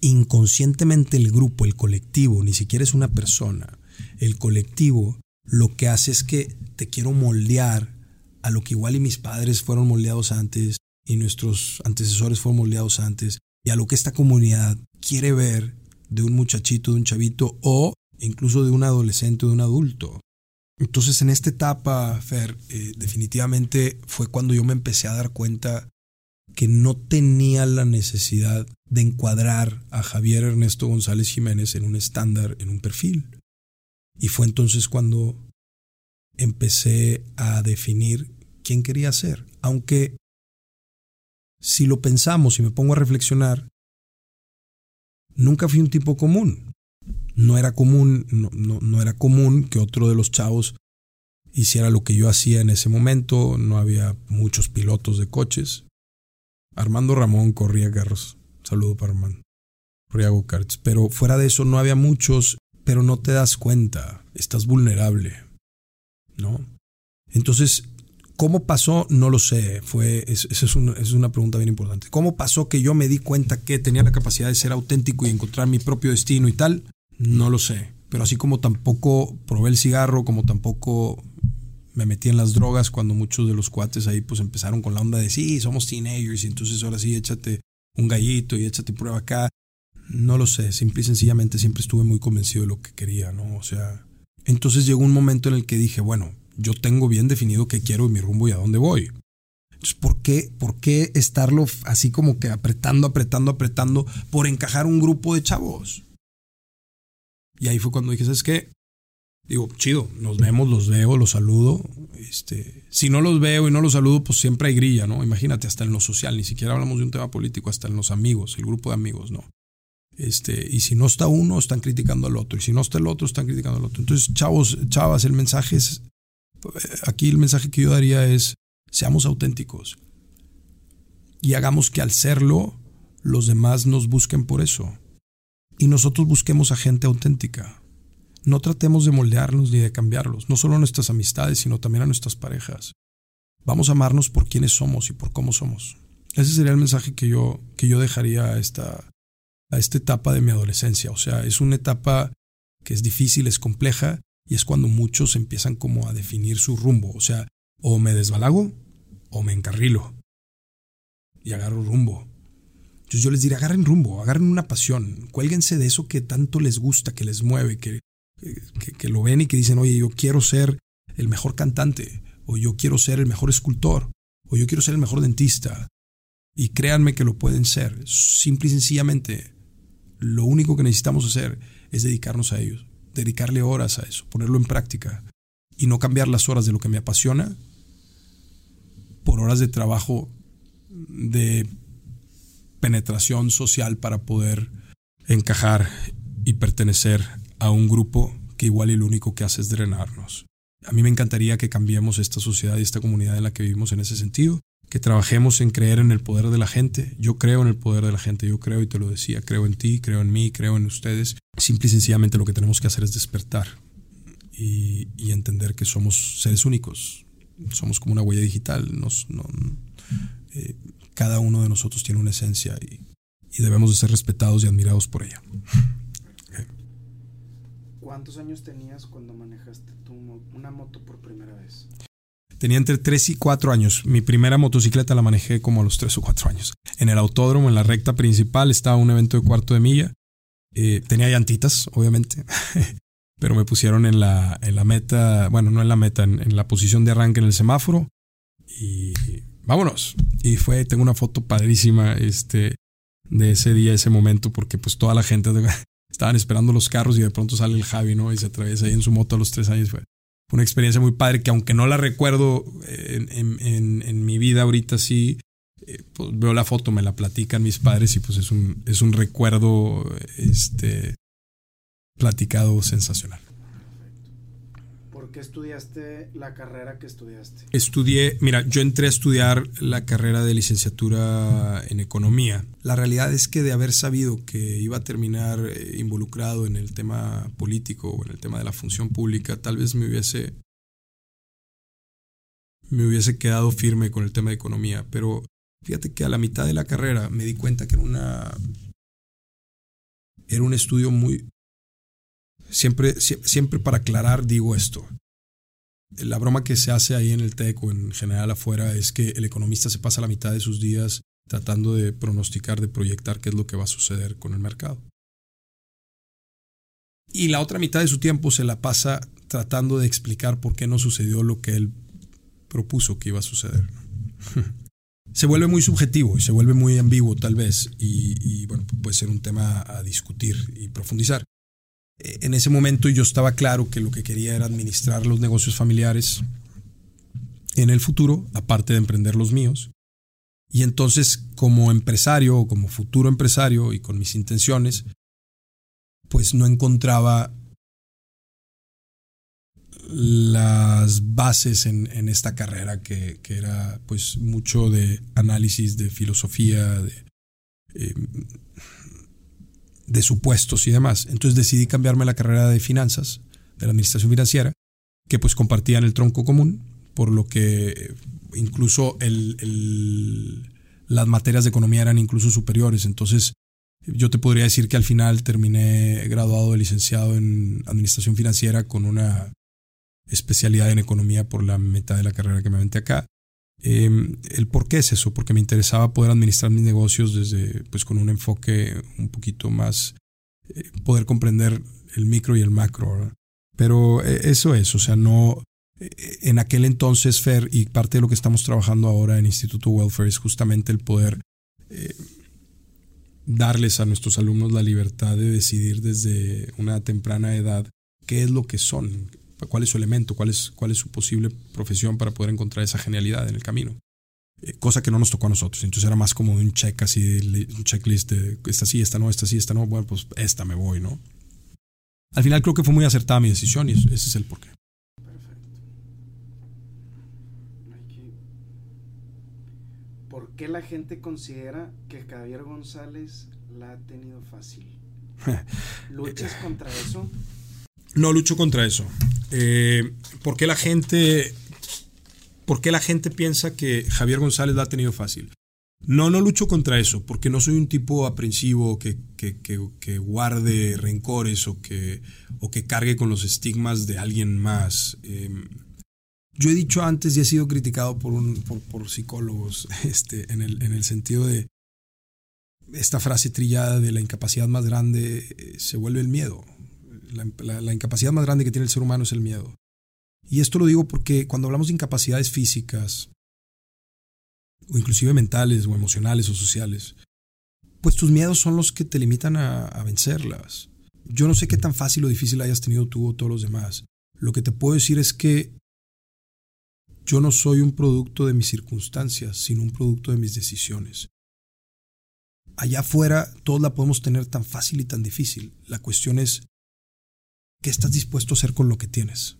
inconscientemente el grupo, el colectivo, ni siquiera es una persona, el colectivo lo que hace es que te quiero moldear a lo que igual y mis padres fueron moldeados antes, y nuestros antecesores fueron moldeados antes y a lo que esta comunidad quiere ver de un muchachito, de un chavito o incluso de un adolescente o de un adulto. Entonces en esta etapa, Fer, eh, definitivamente fue cuando yo me empecé a dar cuenta que no tenía la necesidad de encuadrar a Javier Ernesto González Jiménez en un estándar, en un perfil. Y fue entonces cuando empecé a definir quién quería ser. Aunque si lo pensamos y me pongo a reflexionar, nunca fui un tipo común. No era común, no, no, era común que otro de los chavos hiciera lo que yo hacía en ese momento. No había muchos pilotos de coches. Armando Ramón corría carros. Saludo para Armando. Corría go-karts. Pero fuera de eso no había muchos, pero no te das cuenta. Estás vulnerable. ¿No? Entonces, ¿cómo pasó? No lo sé. Fue, esa es, es una pregunta bien importante. ¿Cómo pasó que yo me di cuenta que tenía la capacidad de ser auténtico y encontrar mi propio destino y tal? No lo sé. Pero así como tampoco probé el cigarro, como tampoco me metí en las drogas cuando muchos de los cuates ahí pues empezaron con la onda de sí, somos teenagers y entonces ahora sí échate un gallito y échate prueba acá. No lo sé, simple y sencillamente siempre estuve muy convencido de lo que quería, ¿no? O sea, entonces llegó un momento en el que dije, bueno, yo tengo bien definido qué quiero y mi rumbo y a dónde voy. Entonces, ¿por qué, ¿por qué estarlo así como que apretando, apretando, apretando por encajar un grupo de chavos? Y ahí fue cuando dije, ¿sabes qué? digo, chido, nos vemos, los veo, los saludo. Este, si no los veo y no los saludo, pues siempre hay grilla, ¿no? Imagínate, hasta en lo social, ni siquiera hablamos de un tema político, hasta en los amigos, el grupo de amigos, ¿no? Este, y si no está uno, están criticando al otro, y si no está el otro, están criticando al otro. Entonces, chavos, chavas, el mensaje es, aquí el mensaje que yo daría es, seamos auténticos y hagamos que al serlo, los demás nos busquen por eso. Y nosotros busquemos a gente auténtica no tratemos de moldearnos ni de cambiarlos, no solo a nuestras amistades, sino también a nuestras parejas. Vamos a amarnos por quienes somos y por cómo somos. Ese sería el mensaje que yo, que yo dejaría a esta, a esta etapa de mi adolescencia. O sea, es una etapa que es difícil, es compleja, y es cuando muchos empiezan como a definir su rumbo. O sea, o me desbalago o me encarrilo y agarro rumbo. Entonces yo les diría, agarren rumbo, agarren una pasión, cuélguense de eso que tanto les gusta, que les mueve, que, que, lo ven y que dicen, oye, yo quiero ser el mejor cantante, o yo quiero ser el mejor escultor, o yo quiero ser el mejor dentista. Y créanme que lo pueden ser. Simple y sencillamente, lo único que necesitamos hacer es dedicarnos a ellos, dedicarle horas a eso, ponerlo en práctica y no cambiar las horas de lo que me apasiona por horas de trabajo de penetración social para poder encajar y pertenecer a un grupo que igual y lo único que hace es drenarnos. A mí me encantaría que cambiemos esta sociedad y esta comunidad en la que vivimos en ese sentido, que trabajemos en creer en el poder de la gente. Yo creo en el poder de la gente, yo creo y te lo decía, creo en ti, creo en mí, creo en ustedes. Simple y sencillamente lo que tenemos que hacer es despertar y, entender que somos seres únicos. Somos como una huella digital. Nos, eh, cada uno de nosotros tiene una esencia y, y debemos de ser respetados y admirados por ella. ¿Cuántos años tenías cuando manejaste tu, una moto por primera vez? Tenía entre 3 y 4 años. Mi primera motocicleta la manejé como a los 3 o 4 años. En el autódromo, en la recta principal, estaba un evento de cuarto de milla. Eh, tenía llantitas, obviamente. <laughs> Pero me pusieron en la, en la meta, bueno, no en la meta, en, la posición de arranque en el semáforo. Y vámonos. Y fue, tengo una foto padrísima este, de ese día, ese momento, porque pues toda la gente <laughs> estaban esperando los carros y de pronto sale el Javi, ¿no? Y se atraviesa ahí en su moto a los tres años. Fue, una experiencia muy padre que aunque no la recuerdo en, mi vida ahorita sí, eh, pues veo la foto, me la platican mis padres y pues es un, es un recuerdo este, platicado sensacional qué estudiaste la carrera que estudiaste? Estudié, mira, yo entré a estudiar la carrera de licenciatura en economía. La realidad es que de haber sabido que iba a terminar eh, involucrado en el tema político o en el tema de la función pública, tal vez me hubiese me hubiese quedado firme con el tema de economía, pero fíjate que a la mitad de la carrera me di cuenta que era una era un estudio muy siempre siempre para aclarar digo esto La broma que se hace ahí en el TEC o en general afuera es que el economista se pasa la mitad de sus días tratando de pronosticar, de proyectar qué es lo que va a suceder con el mercado. Y la otra mitad de su tiempo se la pasa tratando de explicar por qué no sucedió lo que él propuso que iba a suceder. <laughs> se vuelve muy subjetivo y se vuelve muy ambiguo tal vez y, bueno, puede ser un tema a discutir y profundizar. E, en ese momento yo estaba claro que lo que quería era administrar los negocios familiares en el futuro, aparte de emprender los míos. Y entonces como empresario o como futuro empresario y con mis intenciones, pues no encontraba las bases en, esta carrera que, era pues mucho de análisis de filosofía, de, em, de supuestos y demás. Entonces decidí cambiarme la carrera de finanzas, de la administración financiera, que pues compartían el tronco común, por lo que incluso las materias de economía eran incluso superiores. Entonces yo te podría decir que al final terminé graduado de licenciado en administración financiera con una especialidad en economía por la mitad de la carrera que me aventé acá. Em, el por qué es eso, porque me interesaba poder administrar mis negocios desde, pues con un enfoque un poquito más, eh, poder comprender el micro y el macro. Pero eh, eso es, o sea, no, eh, en aquel entonces, Fer, y parte de lo que estamos trabajando ahora en Instituto Welfare es justamente el poder darles a nuestros alumnos la libertad de decidir desde una temprana edad qué es lo que son, cuál es su elemento, cuál es, cuál es su posible profesión para poder encontrar esa genialidad en el camino. Eh, cosa que no nos tocó a nosotros. Entonces era más como un check así, un checklist de esta sí, esta no, esta sí, esta no. Bueno, pues esta me voy, ¿no? Al final creo que fue muy acertada mi decisión y ese es el porqué. Perfecto. ¿Por qué la gente considera que Javier González la ha tenido fácil? <laughs> ¿Luchas contra eso? No lucho contra eso. Eh, ¿Por qué la gente ¿Por qué la gente piensa que Javier González la ha tenido fácil? No, no lucho contra eso, porque no soy un tipo aprensivo que, que, guarde rencores o que, o que cargue con los estigmas de alguien más. Em, yo he dicho antes y he sido criticado por, un, por, psicólogos <laughs> este, en, el, en el sentido de esta frase trillada de la incapacidad más grande eh, se vuelve el miedo la, incapacidad más grande que tiene el ser humano es el miedo. Y esto lo digo porque cuando hablamos de incapacidades físicas, o inclusive mentales, o emocionales, o sociales, pues tus miedos son los que te limitan a, a vencerlas. Yo no sé qué tan fácil o difícil hayas tenido tú o todos los demás. Lo que te puedo decir es que yo no soy un producto de mis circunstancias, sino un producto de mis decisiones. Allá afuera todos la podemos tener tan fácil y tan difícil. La cuestión es ¿Qué estás dispuesto a hacer con lo que tienes?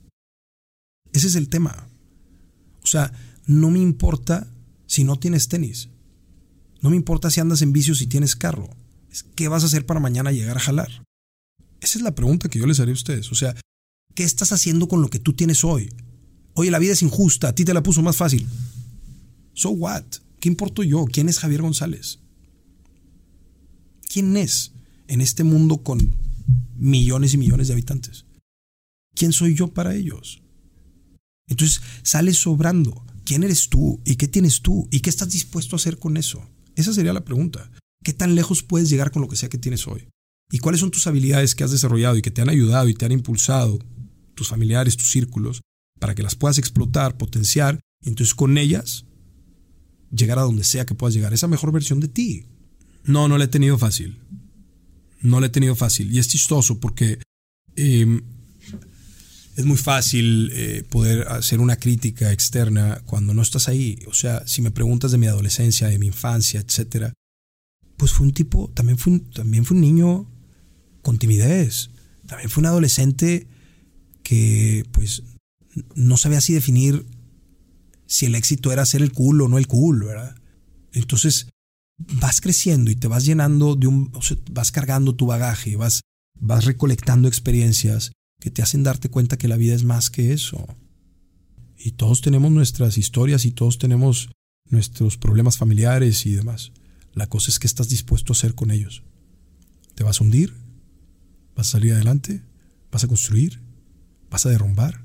Ese es el tema. O sea, no me importa si no tienes tenis. No me importa si andas en vicio si tienes carro. ¿Qué vas a hacer para mañana llegar a jalar? Esa es la pregunta que yo les haré a ustedes. O sea, ¿qué estás haciendo con lo que tú tienes hoy? Oye, la vida es injusta, a ti te la puso más fácil. So what? ¿Qué importo yo? ¿Quién es Javier González? ¿Quién es en este mundo con millones y millones de habitantes. ¿Quién soy yo para ellos? Entonces sales sobrando. ¿Quién eres tú? ¿Y qué tienes tú? ¿Y qué estás dispuesto a hacer con eso? Esa sería la pregunta. ¿Qué tan lejos puedes llegar con lo que sea que tienes hoy? ¿Y cuáles son tus habilidades que has desarrollado y que te han ayudado y te han impulsado, tus familiares, tus círculos, para que las puedas explotar, potenciar, y entonces con ellas llegar a donde sea que puedas llegar, esa mejor versión de ti? No, no la he tenido fácil no la he tenido fácil. Y es chistoso porque em, es muy fácil eh, poder hacer una crítica externa cuando no estás ahí. O sea, si me preguntas de mi adolescencia, de mi infancia, etcétera, pues fue un tipo, también fue un, también fue un niño con timidez. También fue un adolescente que, pues, no sabía así definir si el éxito era ser el cool o no el cool, ¿verdad? Entonces, vas creciendo y te vas llenando de un, vas cargando tu bagaje, vas, vas recolectando experiencias que te hacen darte cuenta que la vida es más que eso. Y todos tenemos nuestras historias y todos tenemos nuestros problemas familiares y demás. La cosa es que estás dispuesto a hacer con ellos. ¿Te vas a hundir? ¿Vas a salir adelante? ¿Vas a construir? ¿Vas a derrumbar?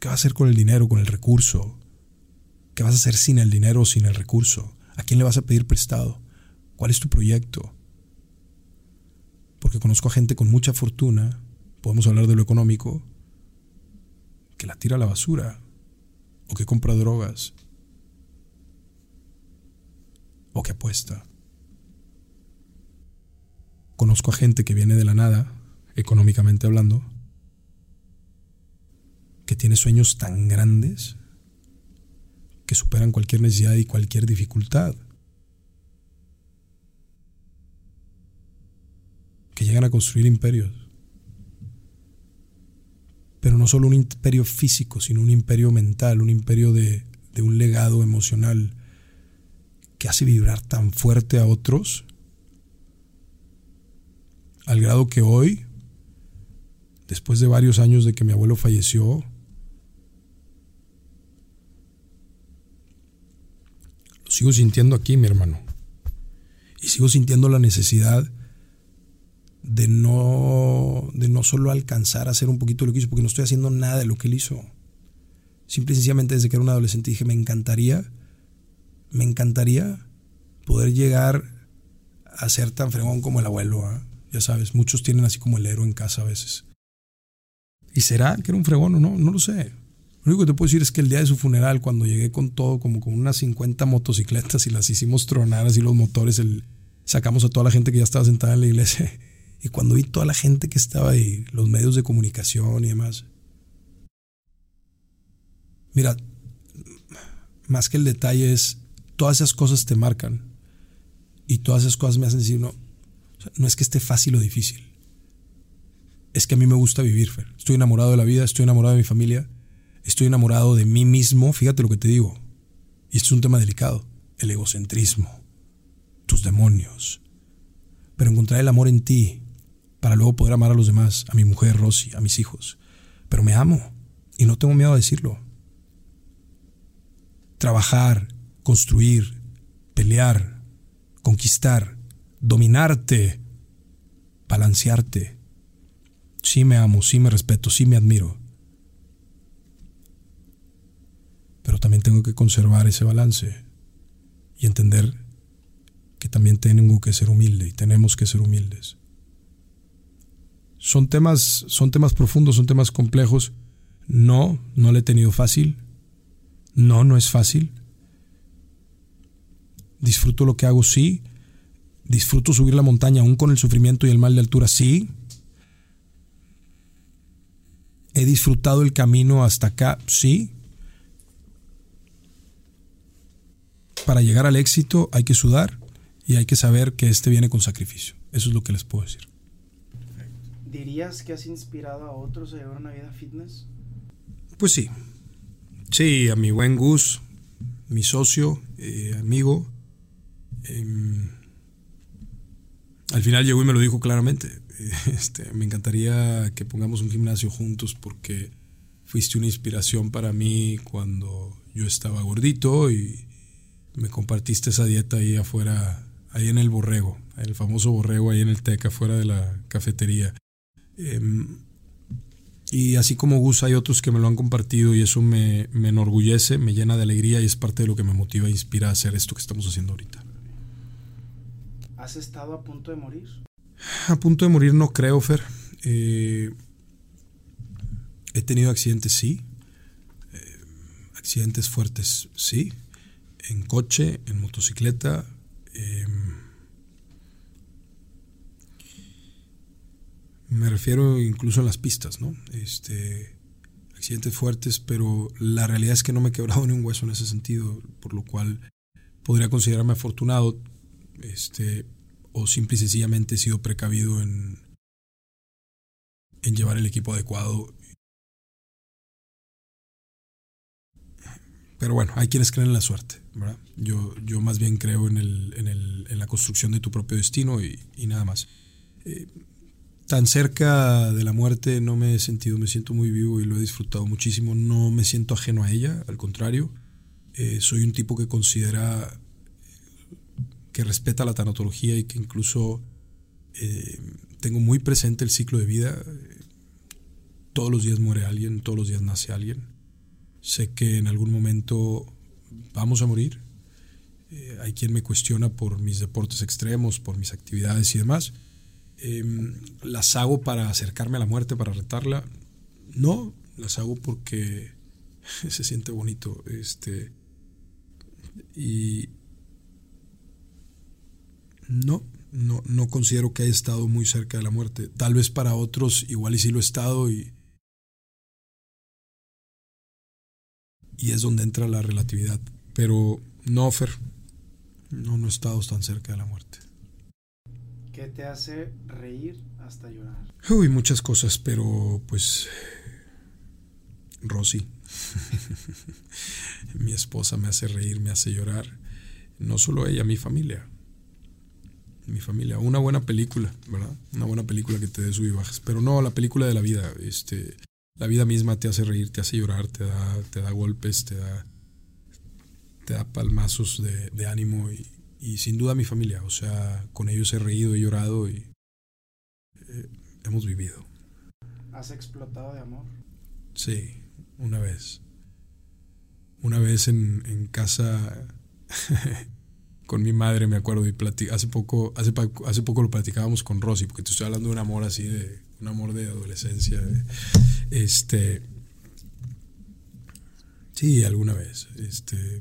¿Qué vas a hacer con el dinero, con el recurso? ¿Qué vas a hacer sin el dinero o sin el recurso? ¿A quién le vas a pedir prestado? ¿Cuál es tu proyecto? Porque conozco a gente con mucha fortuna, podemos hablar de lo económico, que la tira a la basura, o que compra drogas, o que apuesta. Conozco a gente que viene de la nada, económicamente hablando, que tiene sueños tan grandes superan cualquier necesidad y cualquier dificultad. Que llegan a construir imperios. Pero no solo un imperio físico, sino un imperio mental, un imperio de un legado emocional que hace vibrar tan fuerte a otros, al grado que hoy, después de varios años de que mi abuelo falleció, sigo sintiendo aquí, mi hermano. Y sigo sintiendo la necesidad de no, de no solo alcanzar a hacer un poquito lo que hizo, porque no estoy haciendo nada de lo que él hizo. Simple y sencillamente desde que era un adolescente dije, me encantaría, me encantaría poder llegar a ser tan fregón como el abuelo. ¿ah? Ya sabes, muchos tienen así como el héroe en casa a veces. ¿Y será que era un fregón o no? No lo sé. Lo único que te puedo decir es que el día de su funeral, cuando llegué con todo, como con unas 50 motocicletas y las hicimos tronar así los motores, el, sacamos a toda la gente que ya estaba sentada en la iglesia. <laughs> Y cuando vi toda la gente que estaba ahí, los medios de comunicación y demás. Mira, más que el detalle es, todas esas cosas te marcan. Y todas esas cosas me hacen decir, no, no es que esté fácil o difícil. Es que a mí me gusta vivir, Fer. Estoy enamorado de la vida, estoy enamorado de mi familia Estoy enamorado de mí mismo, fíjate lo que te digo. Y es un tema delicado, el egocentrismo, tus demonios. Pero encontrar el amor en ti para luego poder amar a los demás, a mi mujer Rosy, a mis hijos. Pero me amo y no tengo miedo a decirlo. Trabajar, construir, pelear, conquistar, dominarte, balancearte. Sí me amo, sí me respeto, sí me admiro. Pero también tengo que conservar ese balance y entender que también tengo que ser humilde y tenemos que ser humildes. Son temas, son temas profundos, son temas complejos. No, no le he tenido fácil. No, no es fácil. Disfruto lo que hago, sí. Disfruto subir la montaña aún con el sufrimiento y el mal de altura, sí. He disfrutado el camino hasta acá, sí. Para llegar al éxito hay que sudar y hay que saber que este viene con sacrificio. Eso es lo que les puedo decir. ¿Dirías que has inspirado a otros a llevar una vida fitness? Pues sí. Sí, a mi buen Gus, mi socio, eh, amigo. Em, al final llegó y me lo dijo claramente. <laughs> Este, me encantaría que pongamos un gimnasio juntos porque fuiste una inspiración para mí cuando yo estaba gordito y, me compartiste esa dieta ahí afuera, ahí en el borrego, el famoso borrego ahí en el TEC, afuera de la cafetería. Em, y así como Gus, hay otros que me lo han compartido y eso me, me, enorgullece, me llena de alegría y es parte de lo que me motiva e inspira a hacer esto que estamos haciendo ahorita. ¿Has estado a punto de morir? A punto de morir no creo, Fer. Eh, he tenido accidentes, sí. Eh, accidentes fuertes, sí en coche, en motocicleta. Em, me refiero incluso en las pistas, ¿no? Este, accidentes fuertes, pero la realidad es que no me he quebrado <laughs> ni un hueso en ese sentido, por lo cual podría considerarme afortunado, este, o simple y sencillamente he sido precavido en, en llevar el equipo adecuado Pero bueno, hay quienes creen en la suerte. Yo, yo más bien creo en, el, en, el, en la construcción de tu propio destino y, y nada más. Eh, tan cerca de la muerte no me he sentido, me siento muy vivo y lo he disfrutado muchísimo. No me siento ajeno a ella, al contrario. Eh, soy un tipo que considera que respeta la tanatología y que incluso eh, tengo muy presente el ciclo de vida. Todos los días muere alguien, todos los días nace alguien sé que en algún momento vamos a morir. Eh, hay quien me cuestiona por mis deportes extremos, por mis actividades y demás. Em, ¿Las hago para acercarme a la muerte, para retarla? No, las hago porque <laughs> se siente bonito. Este, y no, no, no considero que haya estado muy cerca de la muerte. Tal vez para otros igual y sí lo he estado y, y es donde entra la relatividad. Pero no, Fer, no, no he estado tan cerca de la muerte. ¿Qué te hace reír hasta llorar? Uy, muchas cosas, pero pues Rosy. <laughs> mi esposa me hace reír, me hace llorar. No solo ella, mi familia. Mi familia. Una buena película, ¿verdad? Una buena película que te dé sub y bajas. Pero no, la película de la vida. Este, la vida misma te hace reír, te hace llorar, te da, te da golpes, te da, te da palmazos de, ánimo y, y, sin duda mi familia. O sea, con ellos he reído, he llorado y eh, hemos vivido. ¿Has explotado de amor? Sí, una vez. Una vez en, en casa <laughs> con mi madre, me acuerdo, y hace poco, hace, hace poco lo platicábamos con Rosy, porque te estoy hablando de un amor así, de un amor de adolescencia. este. Sí, alguna vez. Este.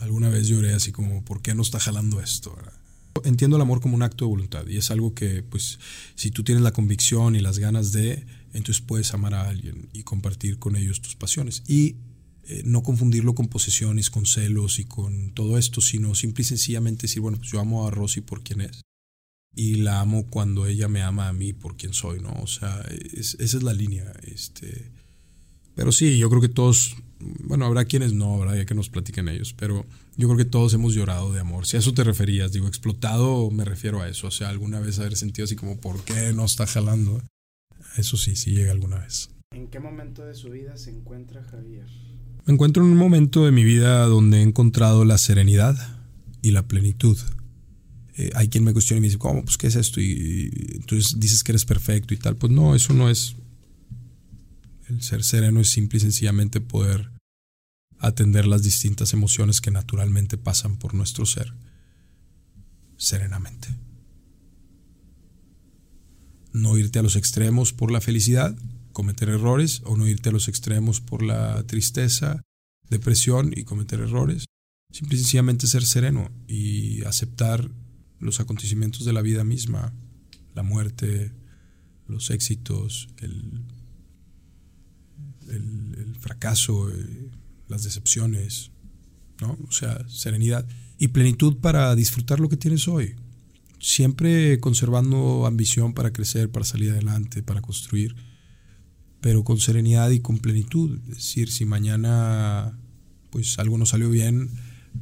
Alguna vez lloré así como, ¿por qué no está jalando esto? Entiendo el amor como un acto de voluntad y es algo que, pues, si tú tienes la convicción y las ganas de, entonces puedes amar a alguien y compartir con ellos tus pasiones. Y eh, no confundirlo con posesiones, con celos y con todo esto, sino simple y sencillamente decir, bueno, pues yo amo a Rosy por quien es. Y la amo cuando ella me ama a mí por quien soy, ¿no? O sea, esa es la línea. Este. Pero sí, yo creo que todos, bueno, habrá quienes no, habrá ya que nos platiquen ellos, pero yo creo que todos hemos llorado de amor. Si a eso te referías, digo, explotado, me refiero a eso. O sea, alguna vez haber sentido así como, ¿por qué no está jalando? Eso sí, sí llega alguna vez. ¿En qué momento de su vida se encuentra Javier? Me encuentro en un momento de mi vida donde he encontrado la serenidad y la plenitud. Eh, hay quien me cuestiona y me dice, ¿cómo? Pues, ¿qué es esto? Y, entonces dices que eres perfecto y tal. Pues no, eso no es. El ser sereno es simple y sencillamente poder atender las distintas emociones que naturalmente pasan por nuestro ser serenamente. No irte a los extremos por la felicidad, cometer errores o no irte a los extremos por la tristeza, depresión y cometer errores. Simple y sencillamente ser sereno y aceptar los acontecimientos de la vida misma, la muerte, los éxitos, el, el, fracaso, eh, las decepciones, ¿no? O sea, serenidad y plenitud para disfrutar lo que tienes hoy. Siempre conservando ambición para crecer, para salir adelante, para construir pero con serenidad y con plenitud. Es decir, si mañana pues algo no salió bien,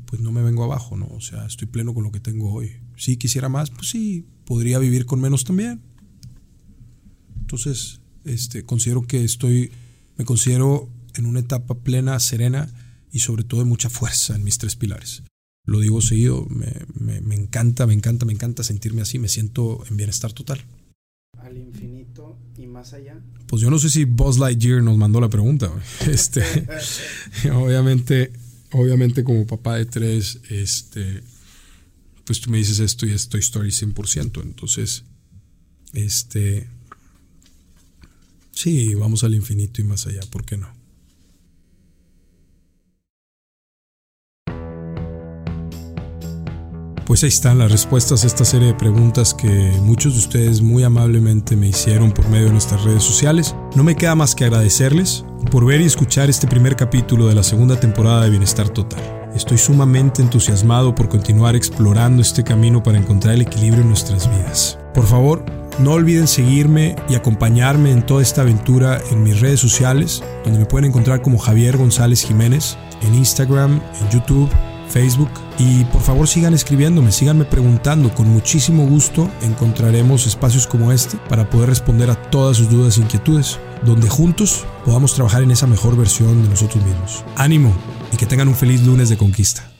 pues no me vengo abajo, ¿no? O sea, estoy pleno con lo que tengo hoy. Si quisiera más, pues sí, podría vivir con menos también. Entonces, este, considero que estoy, me considero en una etapa plena, serena y sobre todo de mucha fuerza en mis tres pilares. Lo digo seguido, me, me encanta, me encanta, me encanta sentirme así, me siento en bienestar total. Al infinito y más allá. Pues yo no sé si Buzz Lightyear nos mandó la pregunta. <laughs> Este, <laughs> obviamente, obviamente como papá de tres, este, pues tú me dices esto y es Toy Story 100%. Entonces, este, sí, vamos al infinito y más allá, ¿por qué no? Pues ahí están las respuestas a esta serie de preguntas que muchos de ustedes muy amablemente me hicieron por medio de nuestras redes sociales. No me queda más que agradecerles por ver y escuchar este primer capítulo de la segunda temporada de Bienestar Total. Estoy sumamente entusiasmado por continuar explorando este camino para encontrar el equilibrio en nuestras vidas. Por favor, no olviden seguirme y acompañarme en toda esta aventura en mis redes sociales, donde me pueden encontrar como Javier González Jiménez, en Instagram, en YouTube Facebook y por favor sigan escribiéndome, síganme preguntando, con muchísimo gusto encontraremos espacios como este para poder responder a todas sus dudas e inquietudes, donde juntos podamos trabajar en esa mejor versión de nosotros mismos. Ánimo y que tengan un feliz lunes de conquista.